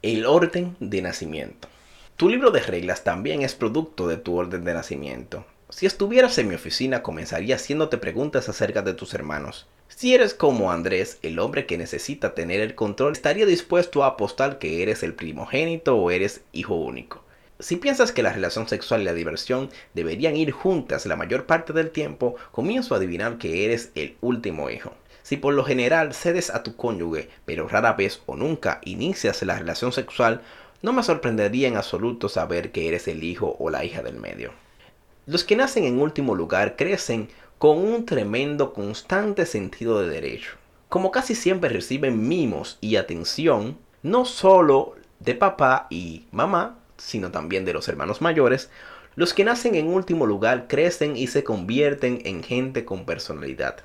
El orden de nacimiento. Tu libro de reglas también es producto de tu orden de nacimiento. Si estuvieras en mi oficina comenzaría haciéndote preguntas acerca de tus hermanos. Si eres como Andrés, el hombre que necesita tener el control, estaría dispuesto a apostar que eres el primogénito o eres hijo único. Si piensas que la relación sexual y la diversión deberían ir juntas la mayor parte del tiempo, comienzo a adivinar que eres el último hijo. Si por lo general cedes a tu cónyuge, pero rara vez o nunca inicias la relación sexual, no me sorprendería en absoluto saber que eres el hijo o la hija del medio. Los que nacen en último lugar crecen con un tremendo constante sentido de derecho. Como casi siempre reciben mimos y atención, no solo de papá y mamá, sino también de los hermanos mayores, los que nacen en último lugar crecen y se convierten en gente con personalidad.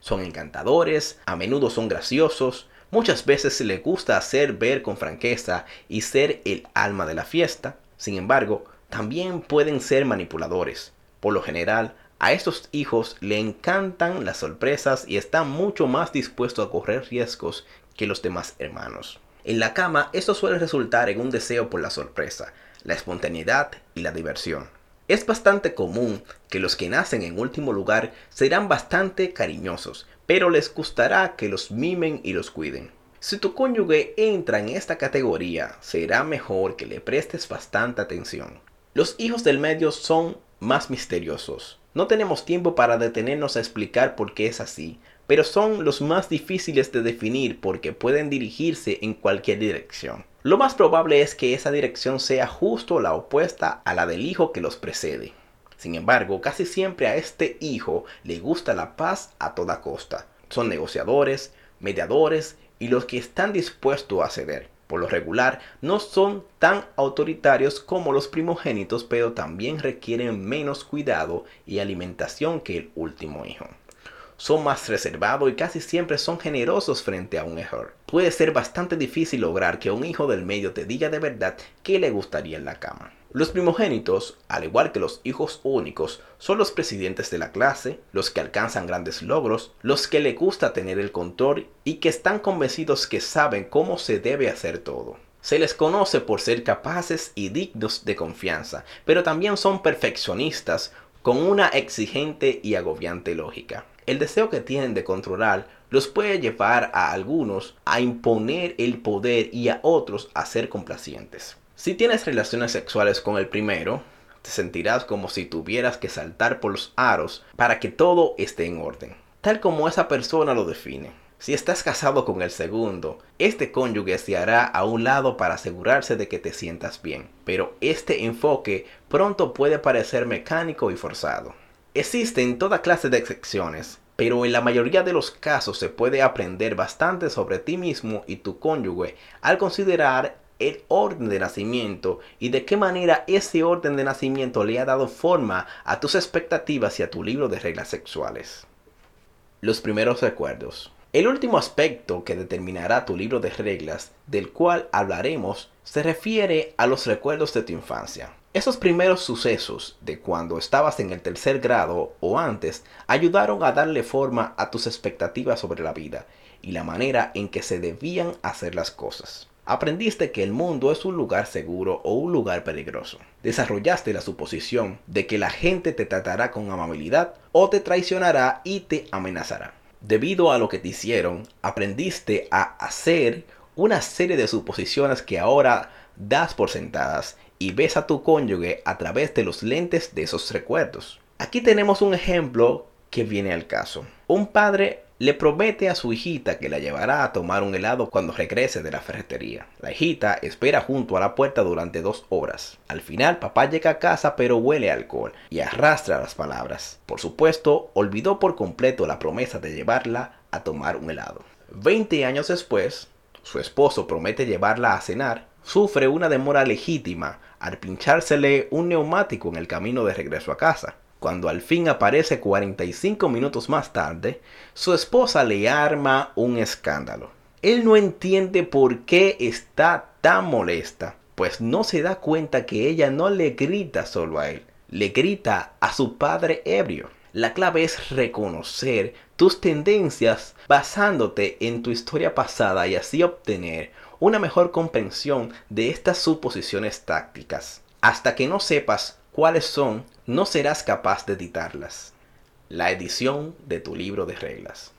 Son encantadores, a menudo son graciosos, muchas veces les gusta hacer ver con franqueza y ser el alma de la fiesta. Sin embargo, también pueden ser manipuladores. Por lo general, a estos hijos le encantan las sorpresas y están mucho más dispuestos a correr riesgos que los demás hermanos. En la cama, esto suele resultar en un deseo por la sorpresa, la espontaneidad y la diversión. Es bastante común que los que nacen en último lugar serán bastante cariñosos, pero les gustará que los mimen y los cuiden. Si tu cónyuge entra en esta categoría, será mejor que le prestes bastante atención. Los hijos del medio son más misteriosos. No tenemos tiempo para detenernos a explicar por qué es así, pero son los más difíciles de definir porque pueden dirigirse en cualquier dirección. Lo más probable es que esa dirección sea justo la opuesta a la del hijo que los precede. Sin embargo, casi siempre a este hijo le gusta la paz a toda costa. Son negociadores, mediadores y los que están dispuestos a ceder. Por lo regular, no son tan autoritarios como los primogénitos, pero también requieren menos cuidado y alimentación que el último hijo son más reservados y casi siempre son generosos frente a un error. Puede ser bastante difícil lograr que un hijo del medio te diga de verdad qué le gustaría en la cama. Los primogénitos, al igual que los hijos únicos, son los presidentes de la clase, los que alcanzan grandes logros, los que le gusta tener el control y que están convencidos que saben cómo se debe hacer todo. Se les conoce por ser capaces y dignos de confianza, pero también son perfeccionistas con una exigente y agobiante lógica el deseo que tienen de controlar los puede llevar a algunos a imponer el poder y a otros a ser complacientes. Si tienes relaciones sexuales con el primero, te sentirás como si tuvieras que saltar por los aros para que todo esté en orden, tal como esa persona lo define. Si estás casado con el segundo, este cónyuge se hará a un lado para asegurarse de que te sientas bien, pero este enfoque pronto puede parecer mecánico y forzado. Existen toda clase de excepciones, pero en la mayoría de los casos se puede aprender bastante sobre ti mismo y tu cónyuge al considerar el orden de nacimiento y de qué manera ese orden de nacimiento le ha dado forma a tus expectativas y a tu libro de reglas sexuales. Los primeros recuerdos. El último aspecto que determinará tu libro de reglas, del cual hablaremos, se refiere a los recuerdos de tu infancia. Esos primeros sucesos de cuando estabas en el tercer grado o antes ayudaron a darle forma a tus expectativas sobre la vida y la manera en que se debían hacer las cosas. Aprendiste que el mundo es un lugar seguro o un lugar peligroso. Desarrollaste la suposición de que la gente te tratará con amabilidad o te traicionará y te amenazará. Debido a lo que te hicieron, aprendiste a hacer una serie de suposiciones que ahora das por sentadas y ves a tu cónyuge a través de los lentes de esos recuerdos. Aquí tenemos un ejemplo que viene al caso. Un padre le promete a su hijita que la llevará a tomar un helado cuando regrese de la ferretería. La hijita espera junto a la puerta durante dos horas. Al final, papá llega a casa pero huele alcohol y arrastra las palabras. Por supuesto, olvidó por completo la promesa de llevarla a tomar un helado. Veinte años después, su esposo promete llevarla a cenar, sufre una demora legítima al pinchársele un neumático en el camino de regreso a casa. Cuando al fin aparece 45 minutos más tarde, su esposa le arma un escándalo. Él no entiende por qué está tan molesta, pues no se da cuenta que ella no le grita solo a él, le grita a su padre ebrio. La clave es reconocer tus tendencias basándote en tu historia pasada y así obtener una mejor comprensión de estas suposiciones tácticas. Hasta que no sepas cuáles son, no serás capaz de editarlas. La edición de tu libro de reglas.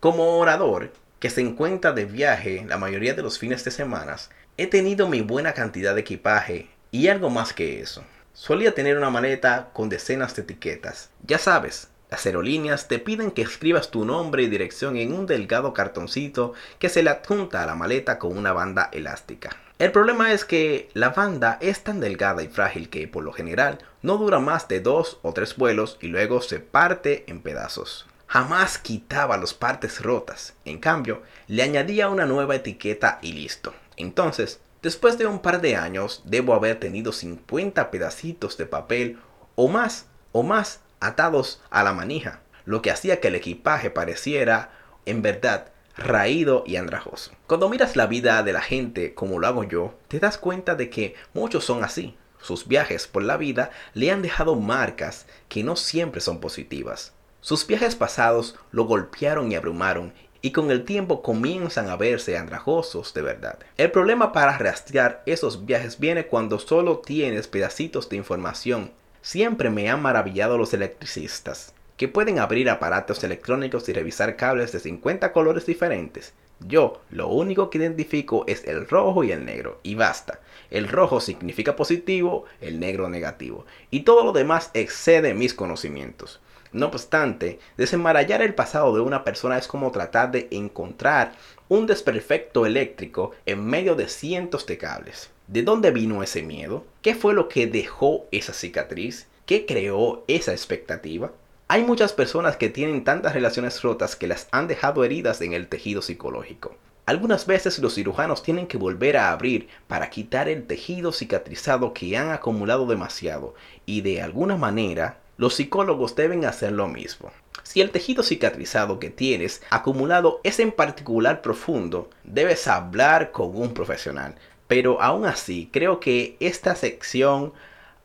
Como orador, que se encuentra de viaje la mayoría de los fines de semana, he tenido mi buena cantidad de equipaje y algo más que eso. Solía tener una maleta con decenas de etiquetas. Ya sabes, las aerolíneas te piden que escribas tu nombre y dirección en un delgado cartoncito que se le adjunta a la maleta con una banda elástica. El problema es que la banda es tan delgada y frágil que por lo general no dura más de dos o tres vuelos y luego se parte en pedazos. Jamás quitaba las partes rotas, en cambio le añadía una nueva etiqueta y listo. Entonces Después de un par de años, debo haber tenido 50 pedacitos de papel o más o más atados a la manija, lo que hacía que el equipaje pareciera, en verdad, raído y andrajoso. Cuando miras la vida de la gente como lo hago yo, te das cuenta de que muchos son así. Sus viajes por la vida le han dejado marcas que no siempre son positivas. Sus viajes pasados lo golpearon y abrumaron y con el tiempo comienzan a verse andrajosos de verdad. El problema para rastrear esos viajes viene cuando solo tienes pedacitos de información. Siempre me han maravillado los electricistas, que pueden abrir aparatos electrónicos y revisar cables de 50 colores diferentes. Yo lo único que identifico es el rojo y el negro, y basta. El rojo significa positivo, el negro negativo, y todo lo demás excede mis conocimientos. No obstante, desenmarañar el pasado de una persona es como tratar de encontrar un desperfecto eléctrico en medio de cientos de cables. ¿De dónde vino ese miedo? ¿Qué fue lo que dejó esa cicatriz? ¿Qué creó esa expectativa? Hay muchas personas que tienen tantas relaciones rotas que las han dejado heridas en el tejido psicológico. Algunas veces los cirujanos tienen que volver a abrir para quitar el tejido cicatrizado que han acumulado demasiado y de alguna manera los psicólogos deben hacer lo mismo. Si el tejido cicatrizado que tienes acumulado es en particular profundo, debes hablar con un profesional. Pero aún así, creo que esta sección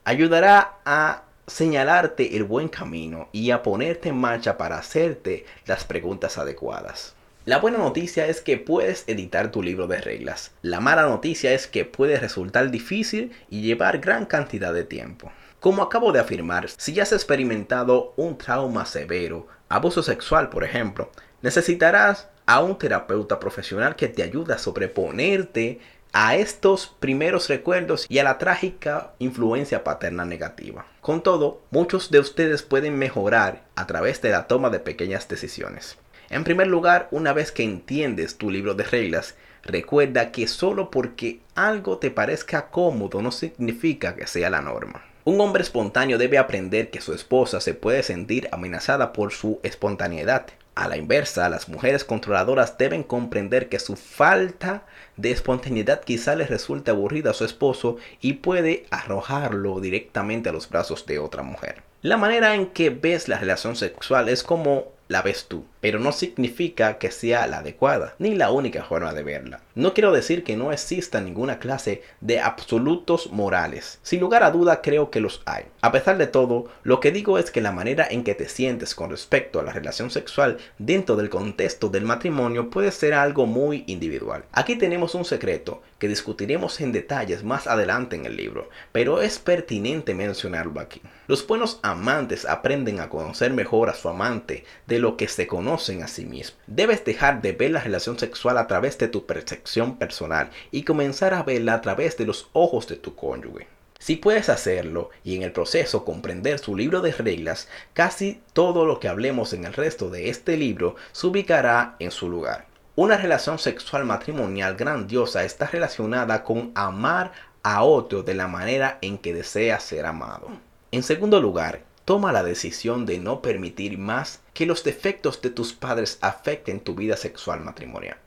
ayudará a señalarte el buen camino y a ponerte en marcha para hacerte las preguntas adecuadas. La buena noticia es que puedes editar tu libro de reglas. La mala noticia es que puede resultar difícil y llevar gran cantidad de tiempo. Como acabo de afirmar, si ya has experimentado un trauma severo, abuso sexual por ejemplo, necesitarás a un terapeuta profesional que te ayude a sobreponerte a estos primeros recuerdos y a la trágica influencia paterna negativa. Con todo, muchos de ustedes pueden mejorar a través de la toma de pequeñas decisiones. En primer lugar, una vez que entiendes tu libro de reglas, recuerda que solo porque algo te parezca cómodo no significa que sea la norma. Un hombre espontáneo debe aprender que su esposa se puede sentir amenazada por su espontaneidad. A la inversa, las mujeres controladoras deben comprender que su falta de espontaneidad quizá les resulte aburrida a su esposo y puede arrojarlo directamente a los brazos de otra mujer. La manera en que ves la relación sexual es como la ves tú, pero no significa que sea la adecuada, ni la única forma de verla. No quiero decir que no exista ninguna clase de absolutos morales. Sin lugar a duda creo que los hay. A pesar de todo, lo que digo es que la manera en que te sientes con respecto a la relación sexual dentro del contexto del matrimonio puede ser algo muy individual. Aquí tenemos un secreto que discutiremos en detalles más adelante en el libro, pero es pertinente mencionarlo aquí. Los buenos amantes aprenden a conocer mejor a su amante de lo que se conocen a sí mismos. Debes dejar de ver la relación sexual a través de tu percepción personal y comenzar a verla a través de los ojos de tu cónyuge. Si puedes hacerlo y en el proceso comprender su libro de reglas, casi todo lo que hablemos en el resto de este libro se ubicará en su lugar. Una relación sexual matrimonial grandiosa está relacionada con amar a otro de la manera en que desea ser amado. En segundo lugar, toma la decisión de no permitir más que los defectos de tus padres afecten tu vida sexual matrimonial.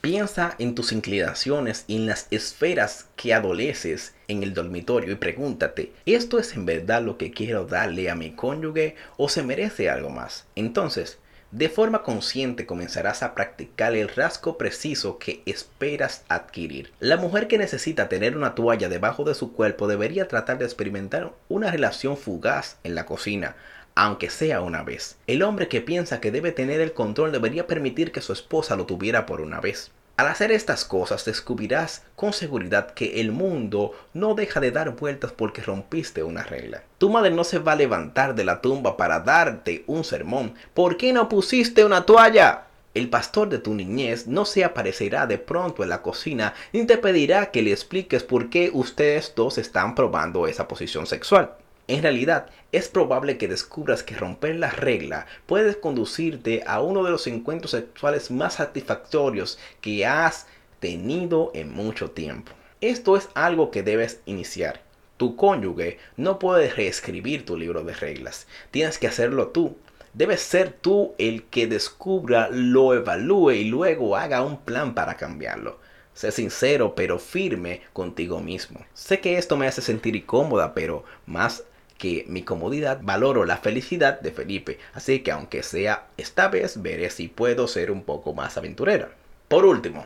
Piensa en tus inclinaciones y en las esferas que adoleces en el dormitorio y pregúntate, ¿esto es en verdad lo que quiero darle a mi cónyuge o se merece algo más? Entonces, de forma consciente comenzarás a practicar el rasgo preciso que esperas adquirir. La mujer que necesita tener una toalla debajo de su cuerpo debería tratar de experimentar una relación fugaz en la cocina, aunque sea una vez. El hombre que piensa que debe tener el control debería permitir que su esposa lo tuviera por una vez. Al hacer estas cosas descubrirás con seguridad que el mundo no deja de dar vueltas porque rompiste una regla. Tu madre no se va a levantar de la tumba para darte un sermón. ¿Por qué no pusiste una toalla? El pastor de tu niñez no se aparecerá de pronto en la cocina ni te pedirá que le expliques por qué ustedes dos están probando esa posición sexual. En realidad, es probable que descubras que romper la regla puede conducirte a uno de los encuentros sexuales más satisfactorios que has tenido en mucho tiempo. Esto es algo que debes iniciar. Tu cónyuge no puede reescribir tu libro de reglas. Tienes que hacerlo tú. Debes ser tú el que descubra, lo evalúe y luego haga un plan para cambiarlo. Sé sincero pero firme contigo mismo. Sé que esto me hace sentir incómoda, pero más que mi comodidad valoro la felicidad de Felipe, así que aunque sea esta vez veré si puedo ser un poco más aventurera. Por último,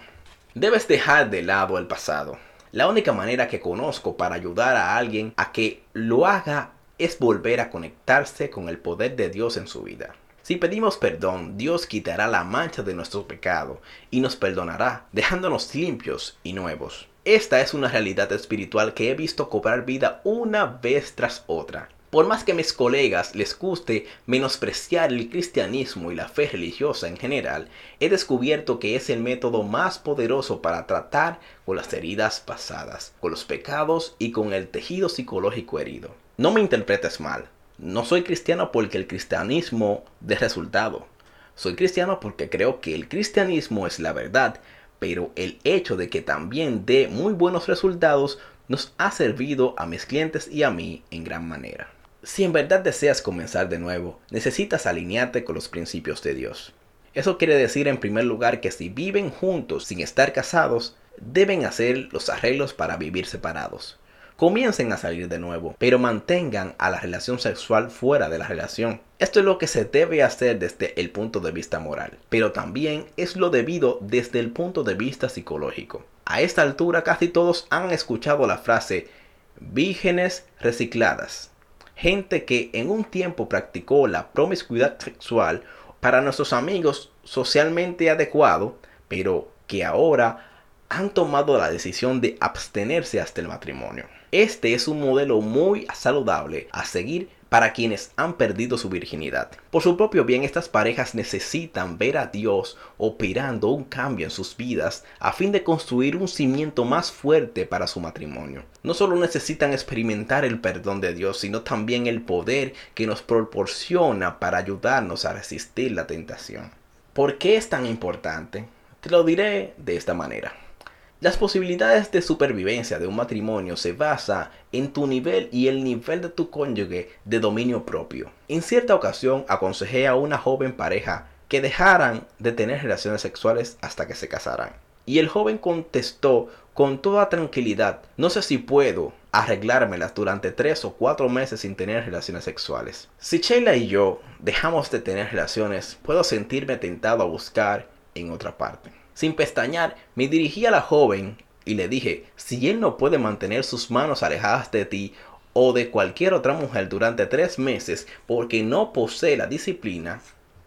debes dejar de lado el pasado. La única manera que conozco para ayudar a alguien a que lo haga es volver a conectarse con el poder de Dios en su vida. Si pedimos perdón, Dios quitará la mancha de nuestro pecado y nos perdonará, dejándonos limpios y nuevos. Esta es una realidad espiritual que he visto cobrar vida una vez tras otra. Por más que a mis colegas les guste menospreciar el cristianismo y la fe religiosa en general, he descubierto que es el método más poderoso para tratar con las heridas pasadas, con los pecados y con el tejido psicológico herido. No me interpretes mal, no soy cristiano porque el cristianismo dé resultado. Soy cristiano porque creo que el cristianismo es la verdad pero el hecho de que también dé muy buenos resultados nos ha servido a mis clientes y a mí en gran manera. Si en verdad deseas comenzar de nuevo, necesitas alinearte con los principios de Dios. Eso quiere decir en primer lugar que si viven juntos sin estar casados, deben hacer los arreglos para vivir separados comiencen a salir de nuevo, pero mantengan a la relación sexual fuera de la relación. Esto es lo que se debe hacer desde el punto de vista moral, pero también es lo debido desde el punto de vista psicológico. A esta altura casi todos han escuchado la frase vírgenes recicladas. Gente que en un tiempo practicó la promiscuidad sexual para nuestros amigos socialmente adecuado, pero que ahora han tomado la decisión de abstenerse hasta el matrimonio. Este es un modelo muy saludable a seguir para quienes han perdido su virginidad. Por su propio bien, estas parejas necesitan ver a Dios operando un cambio en sus vidas a fin de construir un cimiento más fuerte para su matrimonio. No solo necesitan experimentar el perdón de Dios, sino también el poder que nos proporciona para ayudarnos a resistir la tentación. ¿Por qué es tan importante? Te lo diré de esta manera. Las posibilidades de supervivencia de un matrimonio se basa en tu nivel y el nivel de tu cónyuge de dominio propio. En cierta ocasión aconsejé a una joven pareja que dejaran de tener relaciones sexuales hasta que se casaran. Y el joven contestó con toda tranquilidad, no sé si puedo arreglármelas durante tres o cuatro meses sin tener relaciones sexuales. Si Sheila y yo dejamos de tener relaciones, puedo sentirme tentado a buscar en otra parte. Sin pestañear, me dirigí a la joven y le dije, si él no puede mantener sus manos alejadas de ti o de cualquier otra mujer durante tres meses porque no posee la disciplina,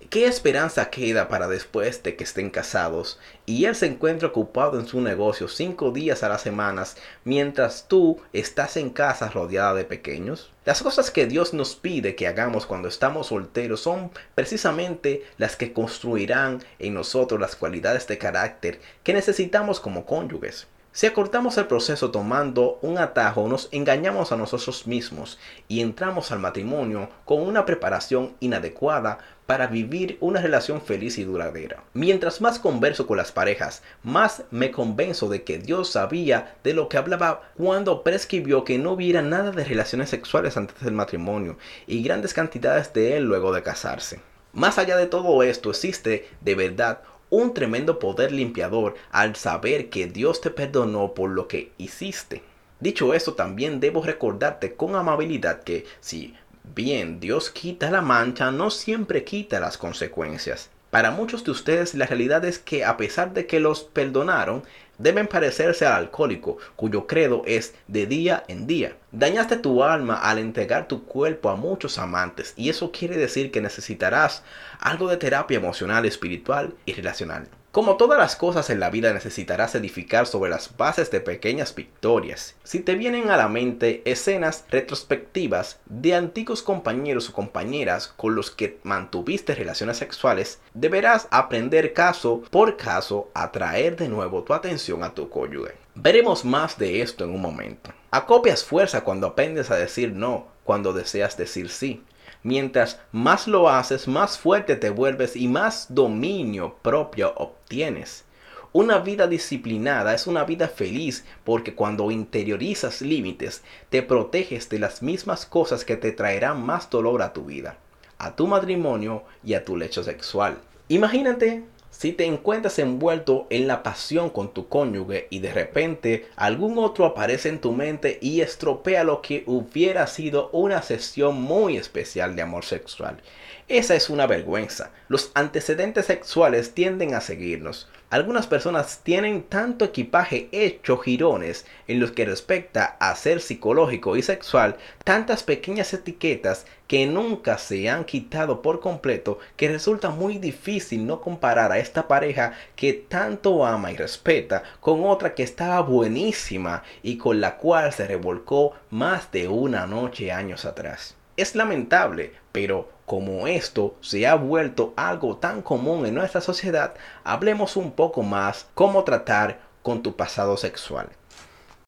¿Qué esperanza queda para después de que estén casados y él se encuentra ocupado en su negocio cinco días a las semanas mientras tú estás en casa rodeada de pequeños? Las cosas que Dios nos pide que hagamos cuando estamos solteros son precisamente las que construirán en nosotros las cualidades de carácter que necesitamos como cónyuges. Si acortamos el proceso tomando un atajo, nos engañamos a nosotros mismos y entramos al matrimonio con una preparación inadecuada para vivir una relación feliz y duradera. Mientras más converso con las parejas, más me convenzo de que Dios sabía de lo que hablaba cuando prescribió que no hubiera nada de relaciones sexuales antes del matrimonio y grandes cantidades de él luego de casarse. Más allá de todo esto existe de verdad un tremendo poder limpiador al saber que Dios te perdonó por lo que hiciste. Dicho esto, también debo recordarte con amabilidad que si bien Dios quita la mancha, no siempre quita las consecuencias. Para muchos de ustedes la realidad es que a pesar de que los perdonaron, deben parecerse al alcohólico, cuyo credo es de día en día. Dañaste tu alma al entregar tu cuerpo a muchos amantes y eso quiere decir que necesitarás algo de terapia emocional, espiritual y relacional. Como todas las cosas en la vida necesitarás edificar sobre las bases de pequeñas victorias. Si te vienen a la mente escenas retrospectivas de antiguos compañeros o compañeras con los que mantuviste relaciones sexuales, deberás aprender caso por caso a traer de nuevo tu atención a tu cónyuge. Veremos más de esto en un momento. Acopias fuerza cuando aprendes a decir no, cuando deseas decir sí. Mientras más lo haces, más fuerte te vuelves y más dominio propio obtienes. Una vida disciplinada es una vida feliz porque cuando interiorizas límites te proteges de las mismas cosas que te traerán más dolor a tu vida, a tu matrimonio y a tu lecho sexual. Imagínate si te encuentras envuelto en la pasión con tu cónyuge y de repente algún otro aparece en tu mente y estropea lo que hubiera sido una sesión muy especial de amor sexual. Esa es una vergüenza. Los antecedentes sexuales tienden a seguirnos. Algunas personas tienen tanto equipaje hecho girones en los que respecta a ser psicológico y sexual, tantas pequeñas etiquetas que nunca se han quitado por completo que resulta muy difícil no comparar a esta pareja que tanto ama y respeta con otra que estaba buenísima y con la cual se revolcó más de una noche años atrás. Es lamentable, pero como esto se ha vuelto algo tan común en nuestra sociedad, hablemos un poco más cómo tratar con tu pasado sexual.